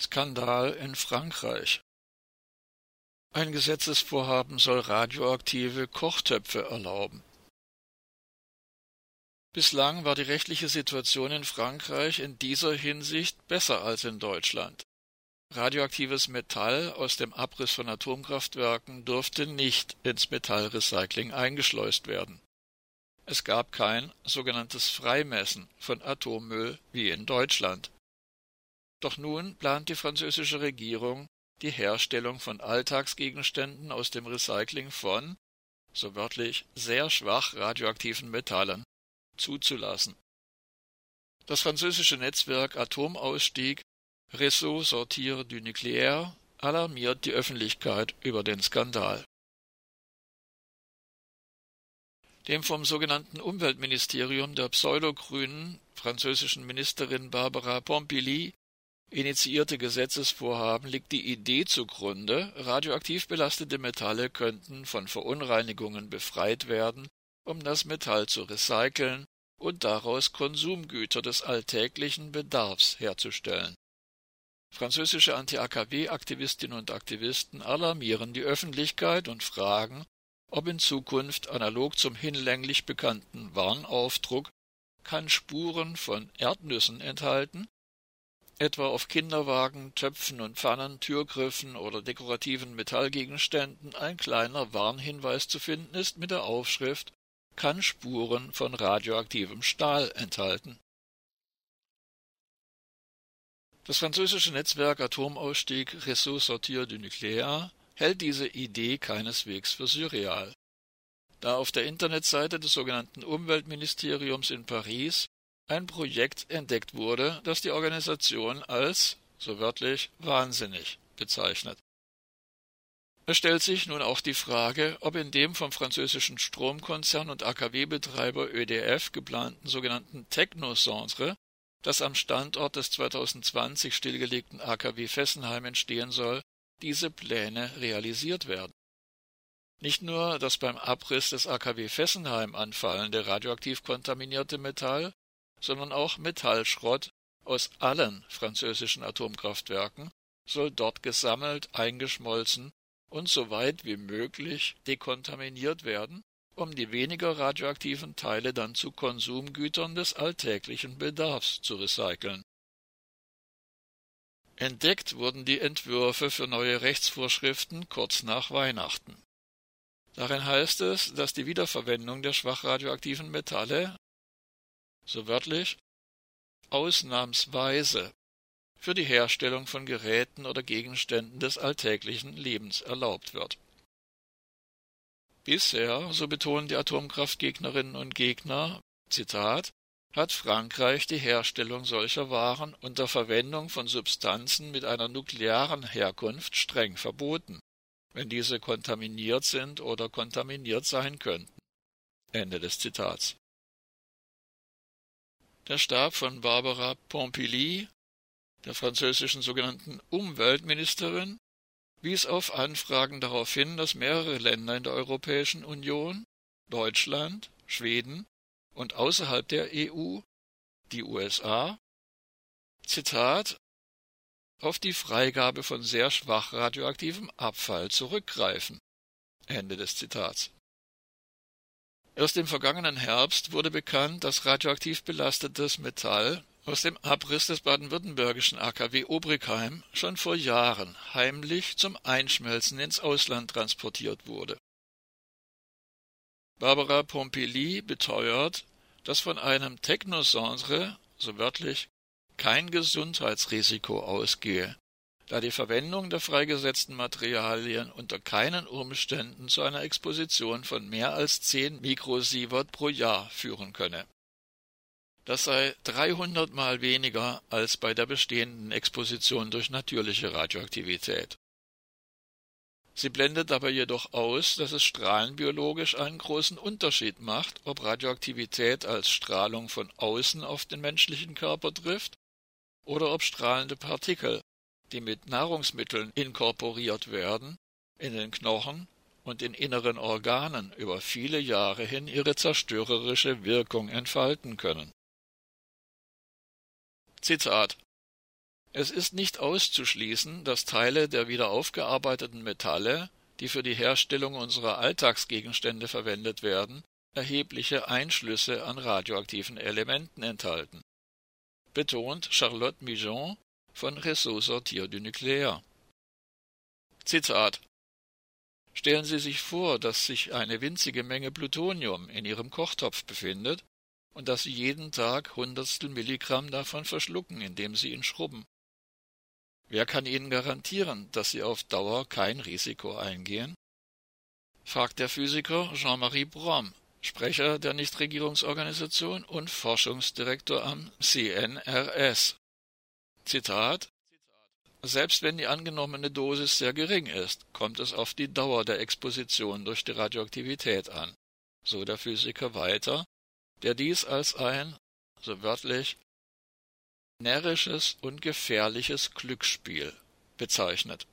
Skandal in Frankreich. Ein Gesetzesvorhaben soll radioaktive Kochtöpfe erlauben. Bislang war die rechtliche Situation in Frankreich in dieser Hinsicht besser als in Deutschland. Radioaktives Metall aus dem Abriss von Atomkraftwerken durfte nicht ins Metallrecycling eingeschleust werden. Es gab kein sogenanntes Freimessen von Atommüll wie in Deutschland. Doch nun plant die französische Regierung die Herstellung von Alltagsgegenständen aus dem Recycling von, so wörtlich, sehr schwach radioaktiven Metallen zuzulassen. Das französische Netzwerk Atomausstieg Réseau Sortir du Nucléaire alarmiert die Öffentlichkeit über den Skandal. Dem vom sogenannten Umweltministerium der pseudogrünen französischen Ministerin Barbara Pompili initiierte Gesetzesvorhaben liegt die Idee zugrunde, radioaktiv belastete Metalle könnten von Verunreinigungen befreit werden, um das Metall zu recyceln und daraus Konsumgüter des alltäglichen Bedarfs herzustellen. Französische Anti-AKW-Aktivistinnen und Aktivisten alarmieren die Öffentlichkeit und fragen, ob in Zukunft analog zum hinlänglich bekannten Warnaufdruck kann Spuren von Erdnüssen enthalten, etwa auf Kinderwagen, Töpfen und Pfannen, Türgriffen oder dekorativen Metallgegenständen ein kleiner Warnhinweis zu finden ist mit der Aufschrift kann Spuren von radioaktivem Stahl enthalten. Das französische Netzwerk Atomausstieg Réseau Sortir du Nucléaire hält diese Idee keineswegs für surreal. Da auf der Internetseite des sogenannten Umweltministeriums in Paris ein Projekt entdeckt wurde, das die Organisation als, so wörtlich, wahnsinnig bezeichnet. Es stellt sich nun auch die Frage, ob in dem vom französischen Stromkonzern und AKW-Betreiber ÖDF geplanten sogenannten Technocentre, das am Standort des 2020 stillgelegten AKW Fessenheim entstehen soll, diese Pläne realisiert werden. Nicht nur das beim Abriss des AKW Fessenheim anfallende radioaktiv kontaminierte Metall, sondern auch Metallschrott aus allen französischen Atomkraftwerken soll dort gesammelt, eingeschmolzen und so weit wie möglich dekontaminiert werden, um die weniger radioaktiven Teile dann zu Konsumgütern des alltäglichen Bedarfs zu recyceln. Entdeckt wurden die Entwürfe für neue Rechtsvorschriften kurz nach Weihnachten. Darin heißt es, dass die Wiederverwendung der schwach radioaktiven Metalle so wörtlich, ausnahmsweise für die Herstellung von Geräten oder Gegenständen des alltäglichen Lebens erlaubt wird. Bisher, so betonen die Atomkraftgegnerinnen und Gegner, Zitat, hat Frankreich die Herstellung solcher Waren unter Verwendung von Substanzen mit einer nuklearen Herkunft streng verboten, wenn diese kontaminiert sind oder kontaminiert sein könnten. Ende des Zitats. Der Stab von Barbara Pompili, der französischen sogenannten Umweltministerin, wies auf Anfragen darauf hin, dass mehrere Länder in der Europäischen Union, Deutschland, Schweden und außerhalb der EU, die USA, Zitat, auf die Freigabe von sehr schwach radioaktivem Abfall zurückgreifen. Ende des Zitats. Erst im vergangenen Herbst wurde bekannt, dass radioaktiv belastetes Metall aus dem Abriss des baden-württembergischen AKW Obrigheim schon vor Jahren heimlich zum Einschmelzen ins Ausland transportiert wurde. Barbara Pompili beteuert, dass von einem Technocentre, so wörtlich, kein Gesundheitsrisiko ausgehe da die Verwendung der freigesetzten Materialien unter keinen Umständen zu einer Exposition von mehr als 10 Mikrosievert pro Jahr führen könne. Das sei 300 Mal weniger als bei der bestehenden Exposition durch natürliche Radioaktivität. Sie blendet dabei jedoch aus, dass es strahlenbiologisch einen großen Unterschied macht, ob Radioaktivität als Strahlung von außen auf den menschlichen Körper trifft oder ob strahlende Partikel die mit Nahrungsmitteln inkorporiert werden, in den Knochen und in inneren Organen über viele Jahre hin ihre zerstörerische Wirkung entfalten können. Zitat Es ist nicht auszuschließen, dass Teile der wieder aufgearbeiteten Metalle, die für die Herstellung unserer Alltagsgegenstände verwendet werden, erhebliche Einschlüsse an radioaktiven Elementen enthalten, betont Charlotte Mijon von Réseau Sortir du Nucléaire. Zitat Stellen Sie sich vor, dass sich eine winzige Menge Plutonium in Ihrem Kochtopf befindet und dass Sie jeden Tag Hundertstel Milligramm davon verschlucken, indem Sie ihn schrubben. Wer kann Ihnen garantieren, dass Sie auf Dauer kein Risiko eingehen? fragt der Physiker Jean-Marie Brom, Sprecher der Nichtregierungsorganisation und Forschungsdirektor am CNRS. Zitat selbst wenn die angenommene Dosis sehr gering ist, kommt es auf die Dauer der Exposition durch die Radioaktivität an, so der Physiker weiter, der dies als ein, so wörtlich, närrisches und gefährliches Glücksspiel bezeichnet